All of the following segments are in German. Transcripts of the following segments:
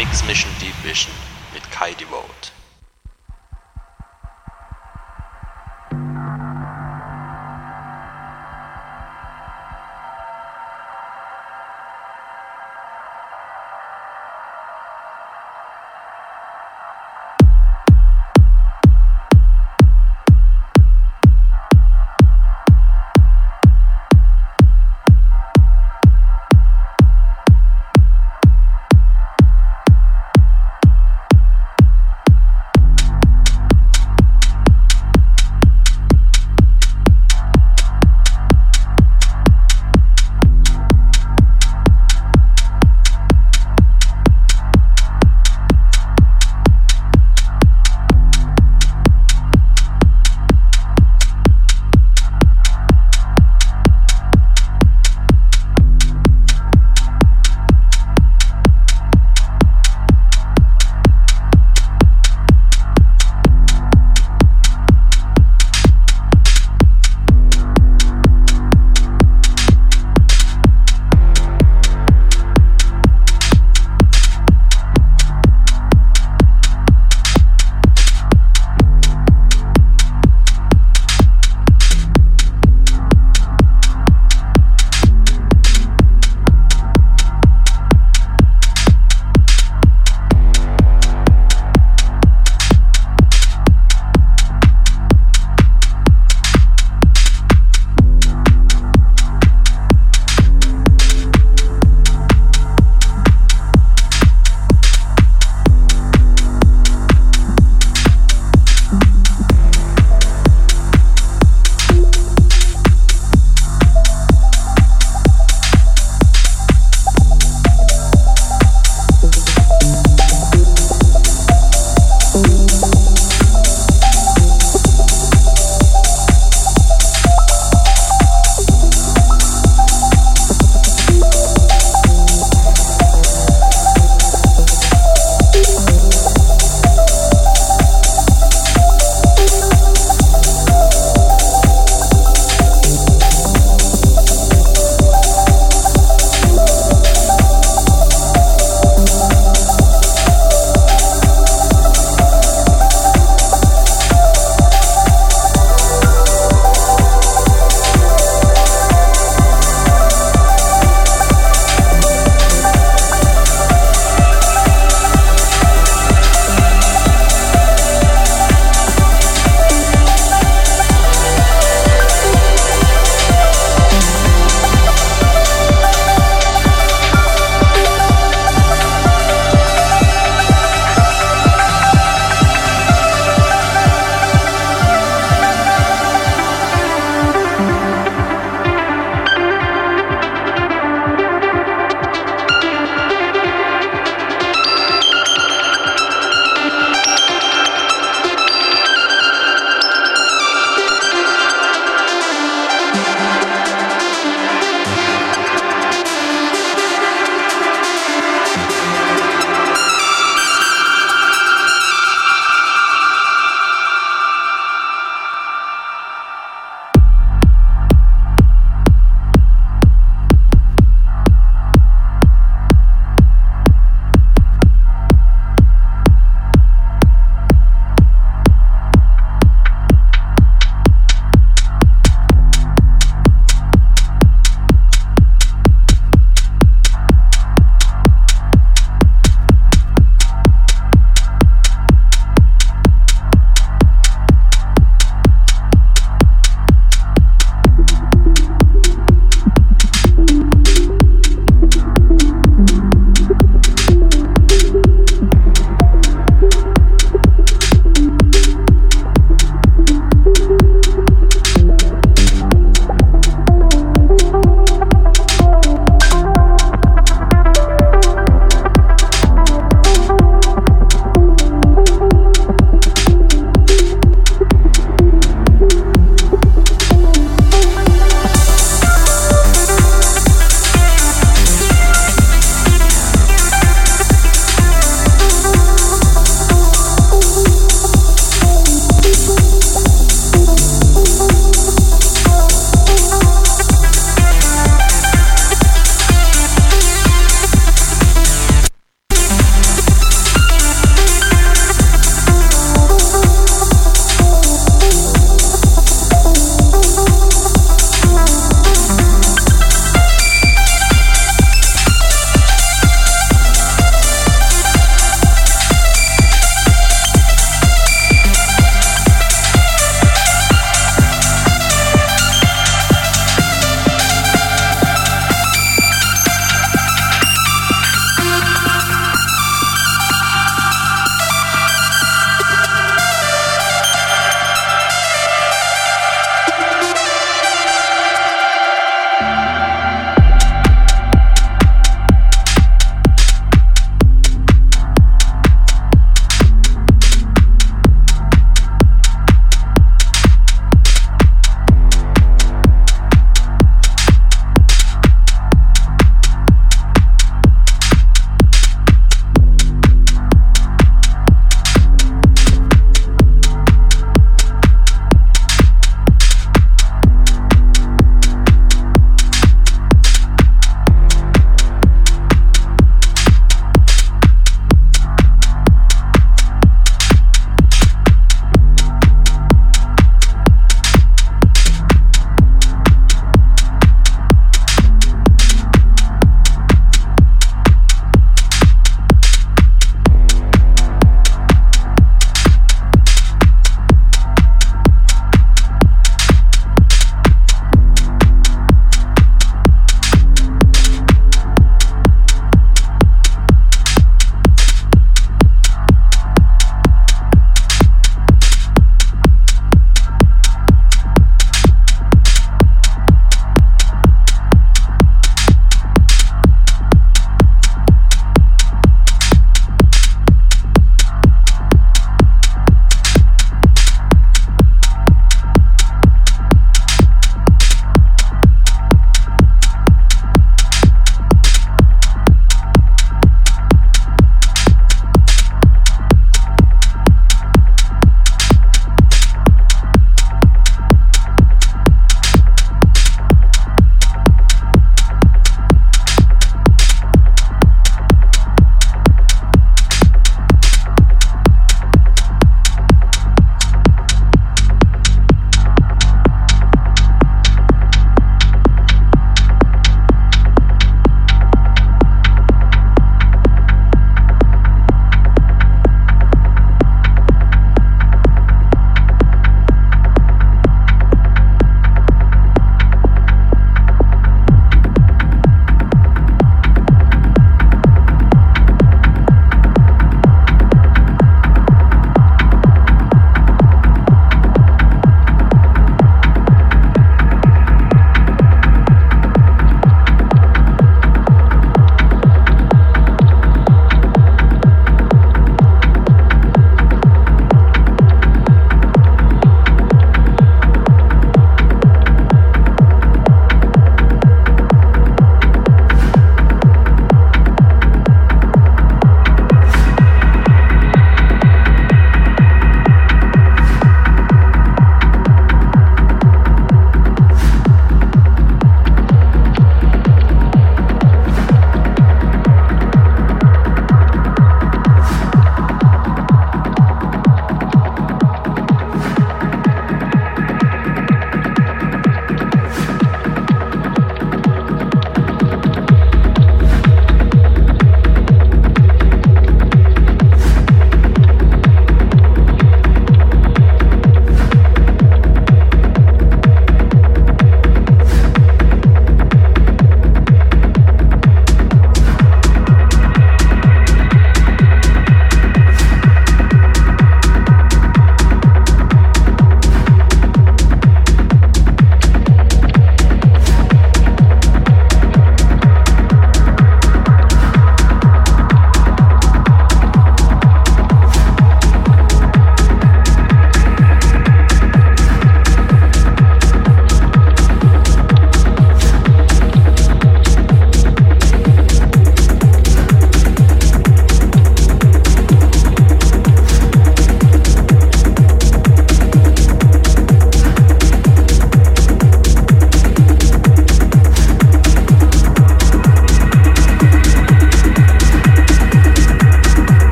Mix Mission Deep Vision mit Kai Devote.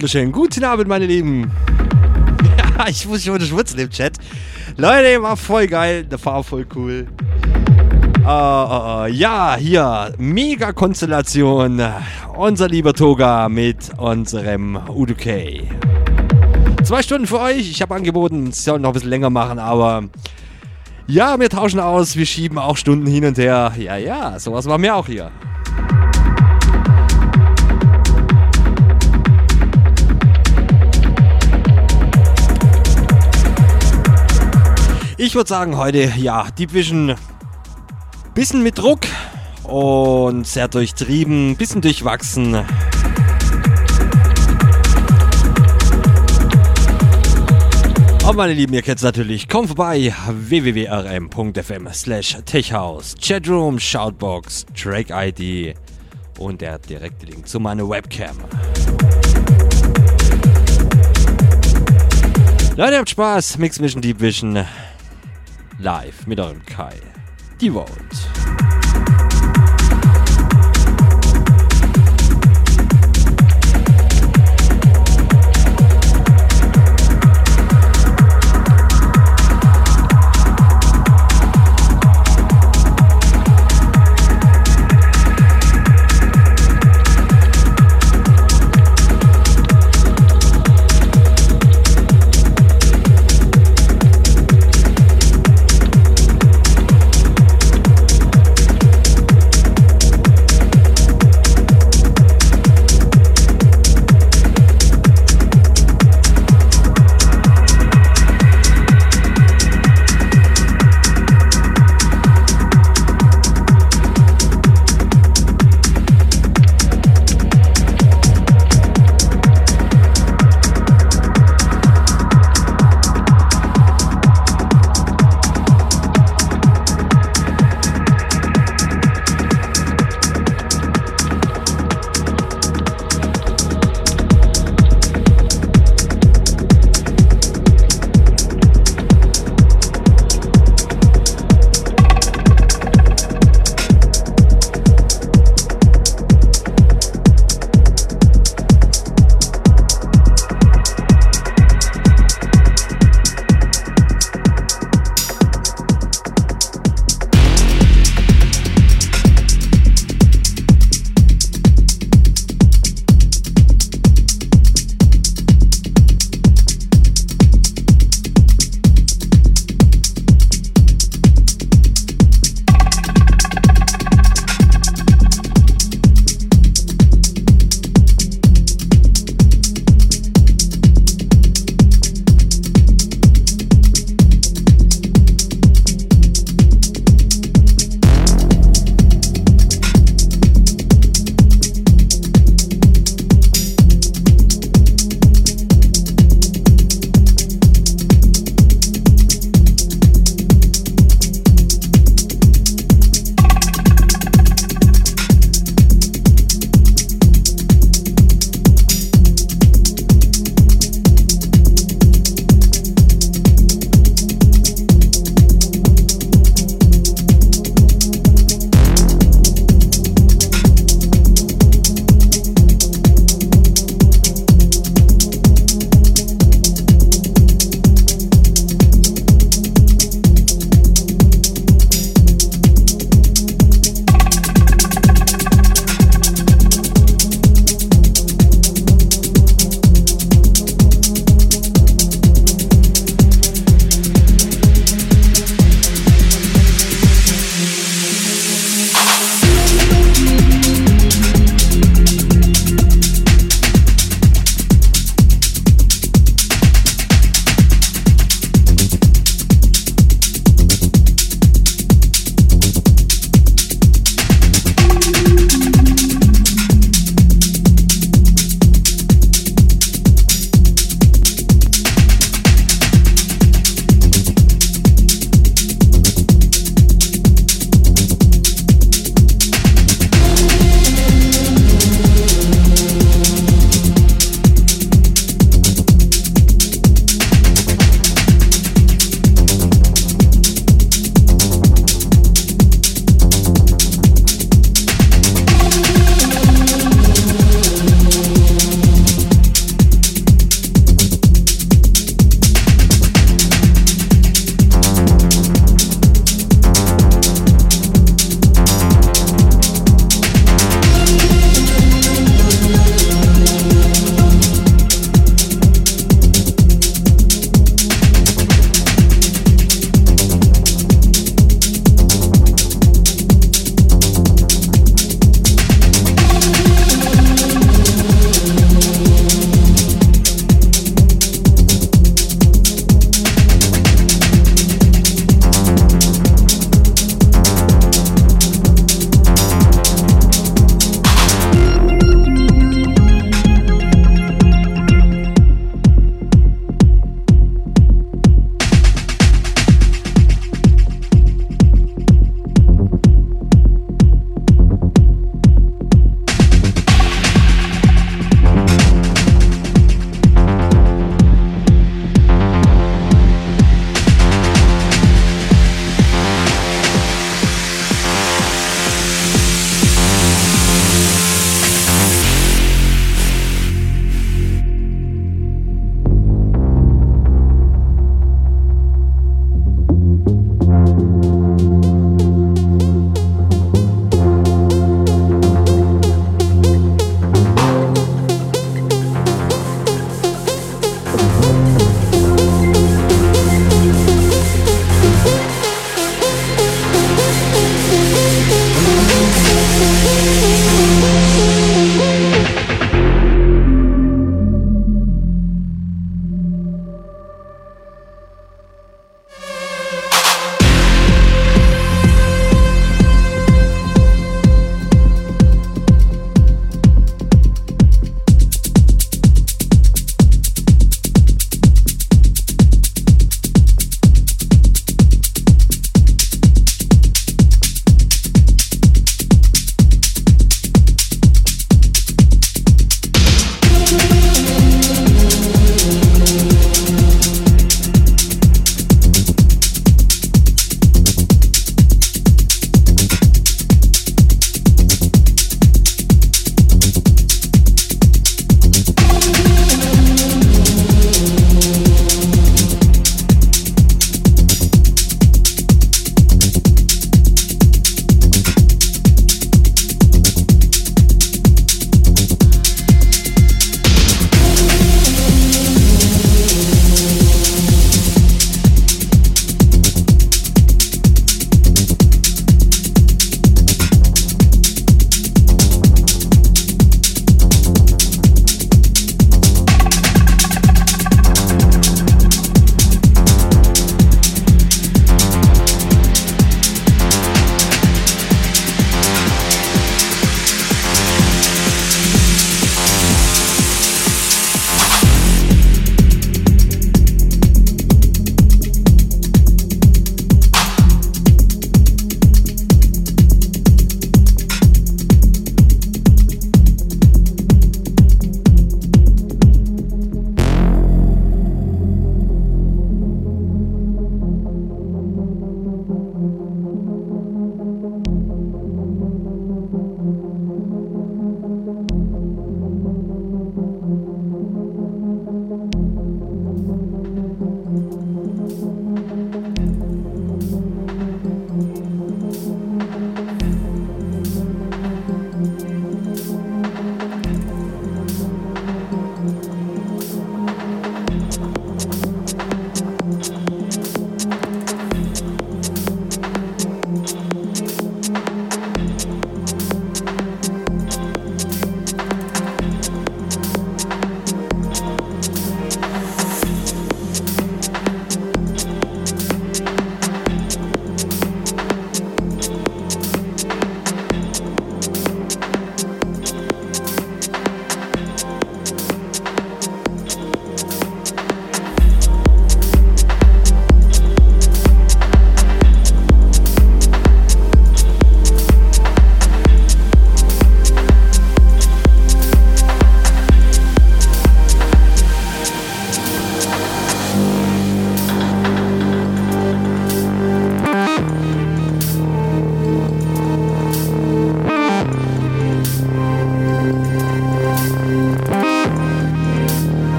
Wunderschönen guten Abend, meine Lieben. Ja, ich muss schon schwutzen im Chat. Leute, war voll geil. Der war voll cool. Uh, uh, ja, hier, mega Konstellation. Unser lieber Toga mit unserem Uduk. Zwei Stunden für euch. Ich habe angeboten, es soll noch ein bisschen länger machen, aber ja, wir tauschen aus. Wir schieben auch Stunden hin und her. Ja, ja, sowas machen wir auch hier. Ich würde sagen, heute, ja, Deep Vision, bisschen mit Druck und sehr durchtrieben, bisschen durchwachsen. Aber meine Lieben, ihr kennt es natürlich. Kommt vorbei, www.rm.fm slash techhouse, Chatroom, Shoutbox, Track-ID und der direkte Link zu meiner Webcam. Leute, habt Spaß. Mix Mission Deep Vision live mit eurem Kai. Die Vote.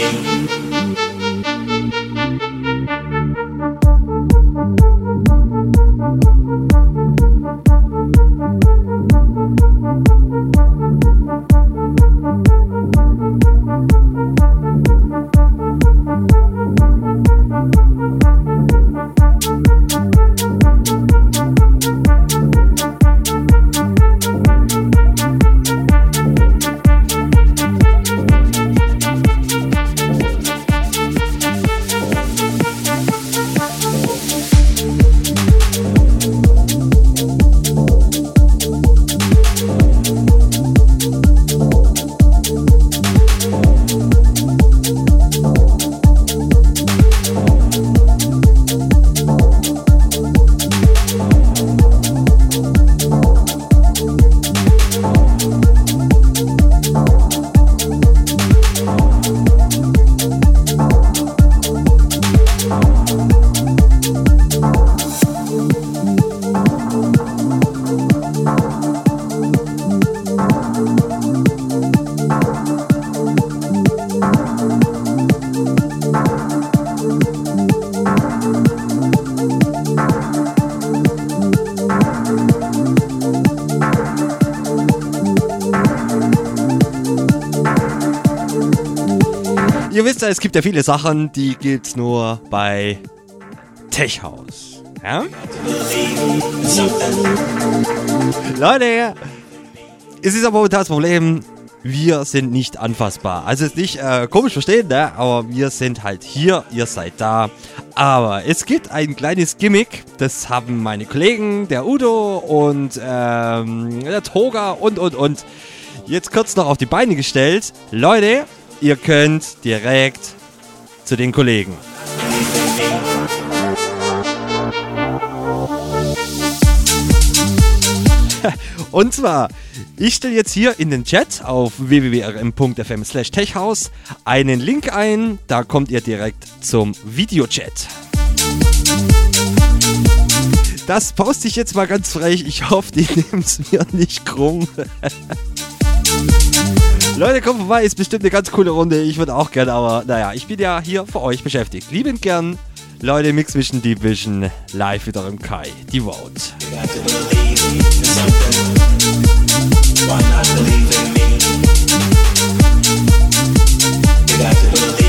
me. Gibt ja viele Sachen, die gibt's nur bei Tech House. Ja? Leute, es ist aber das Problem, wir sind nicht anfassbar. Also ist nicht äh, komisch verstehen, ne? aber wir sind halt hier, ihr seid da. Aber es gibt ein kleines Gimmick, das haben meine Kollegen, der Udo und ähm, der Toga und und und jetzt kurz noch auf die Beine gestellt. Leute, ihr könnt direkt zu den Kollegen. Und zwar, ich stelle jetzt hier in den Chat auf www.rm.fm slash techhaus einen Link ein, da kommt ihr direkt zum Videochat. Das poste ich jetzt mal ganz frech. Ich hoffe, die nehmen es mir nicht krumm. Leute, kommt vorbei, ist bestimmt eine ganz coole Runde. Ich würde auch gerne, aber naja, ich bin ja hier für euch beschäftigt. Liebend gern. Leute, Mix Vision, Deep Vision, live wieder im Kai. Die Vote. You got to believe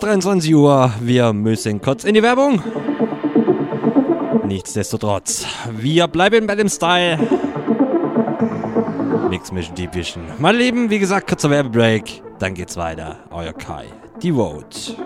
23 Uhr. Wir müssen kurz in die Werbung. Nichtsdestotrotz, wir bleiben bei dem Style. Mix Mission Deep Vision. Meine Lieben, wie gesagt, kurzer Werbebreak. Dann geht's weiter. Euer Kai. Die Vote.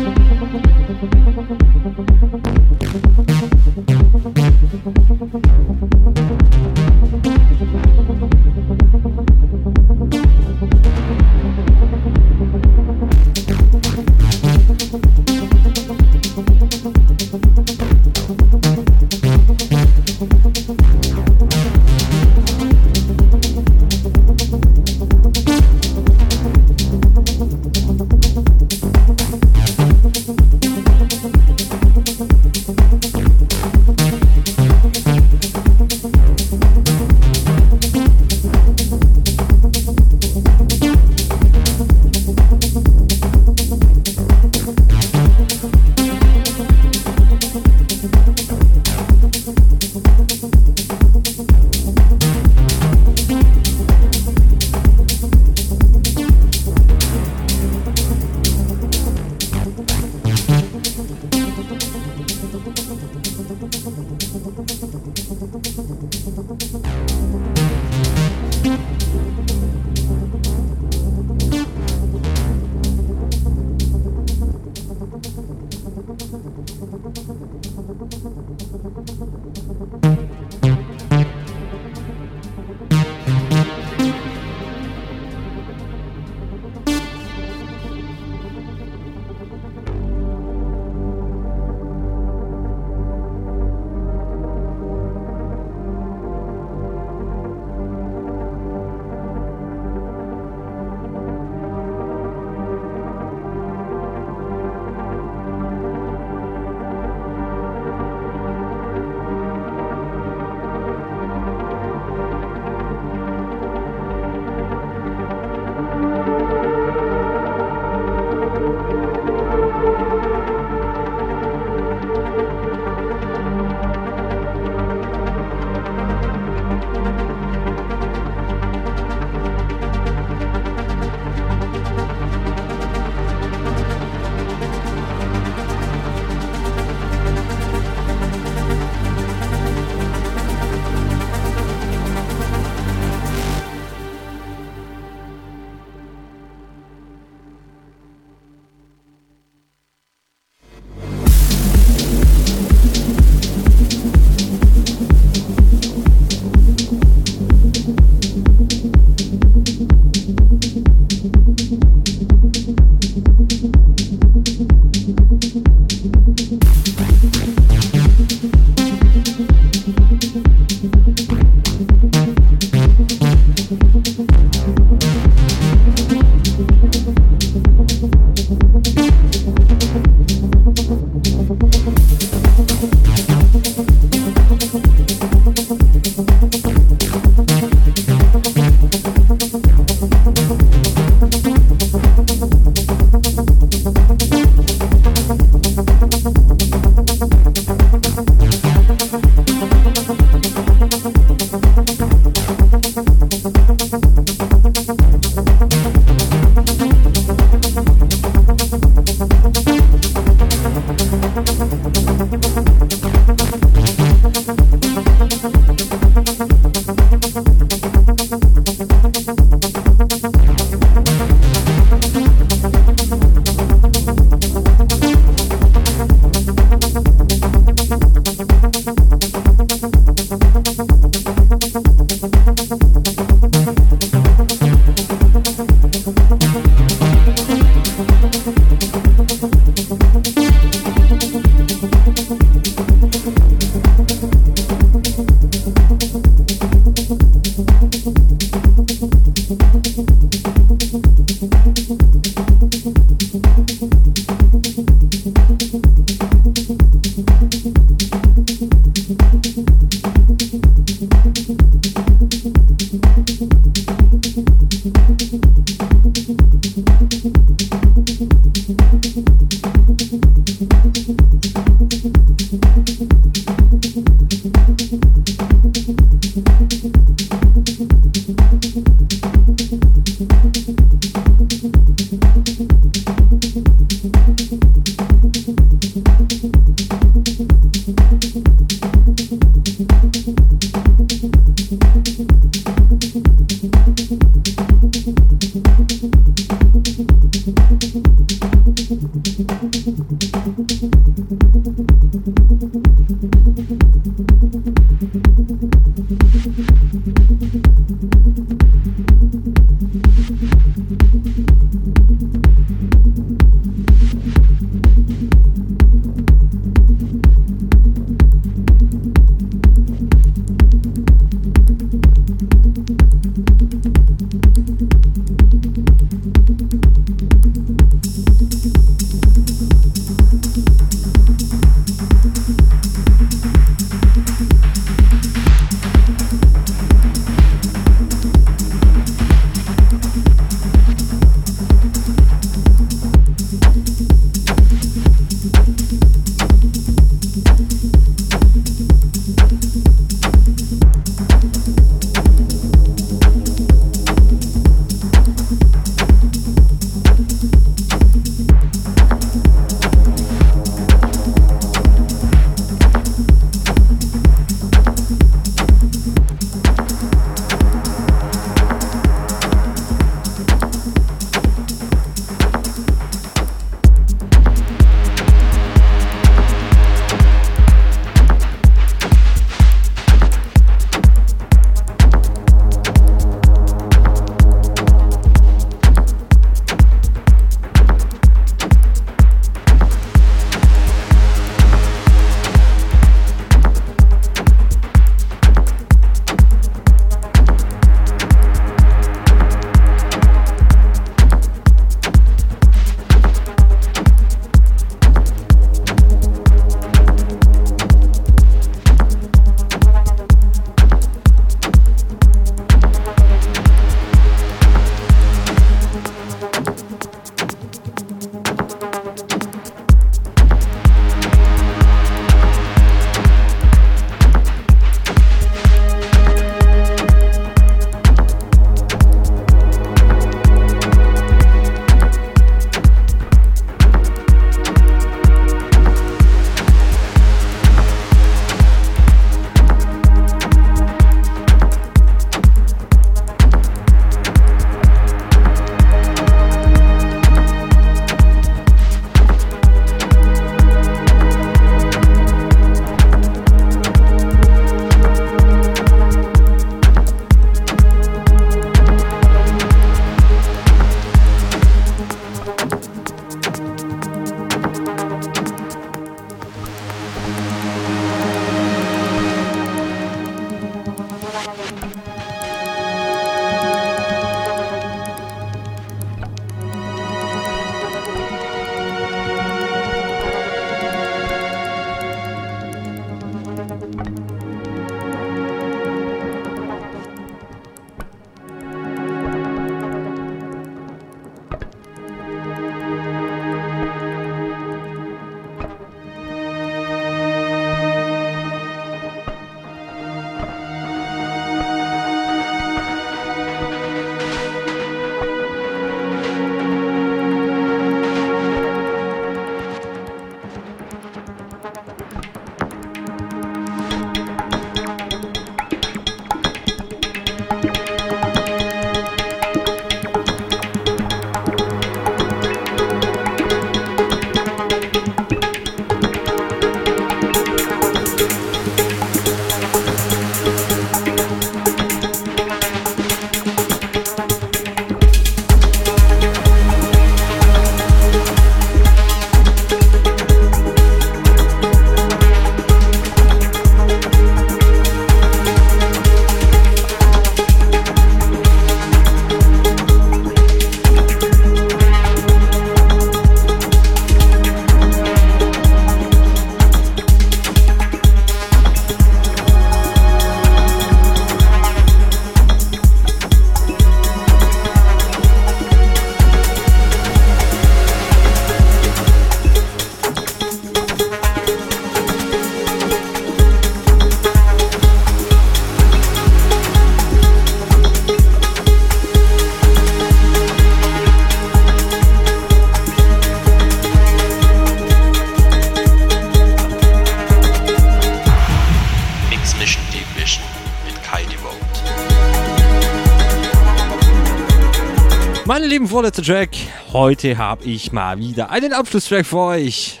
Vorletzte Track, heute habe ich mal wieder einen Abschlusstrack für euch.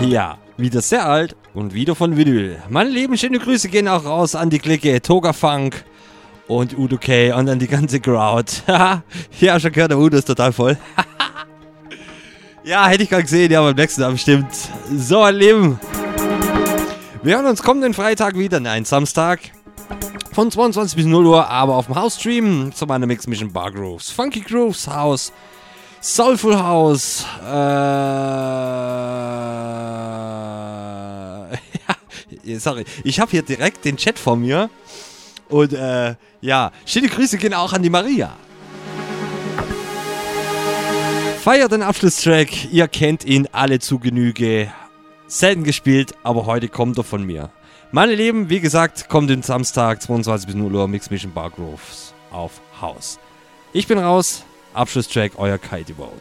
Ja, wieder sehr alt und wieder von Vinyl. Meine lieben, schöne Grüße gehen auch raus an die Clique Toga Funk und Udo K und an die ganze Crowd. ja, schon gehört, der Udo ist total voll. ja, hätte ich gerade gesehen, ja, beim nächsten Abend stimmt. So, mein Lieben. Wir hören uns kommenden Freitag wieder, nein, Samstag. Von 22 bis 0 Uhr, aber auf dem House-Stream zu meiner Mix Mission Bar Grooves. Funky Grooves House, Soulful House, äh, ja, sorry, ich habe hier direkt den Chat vor mir. Und äh, ja, schöne Grüße gehen auch an die Maria. Feiert den Abschlusstrack, ihr kennt ihn alle zu Genüge. Selten gespielt, aber heute kommt er von mir. Meine Lieben, wie gesagt, kommt den Samstag 22 bis 0 Uhr Mix Mission Bar Groves auf Haus. Ich bin raus, Abschlusstrack, euer Kai Devote.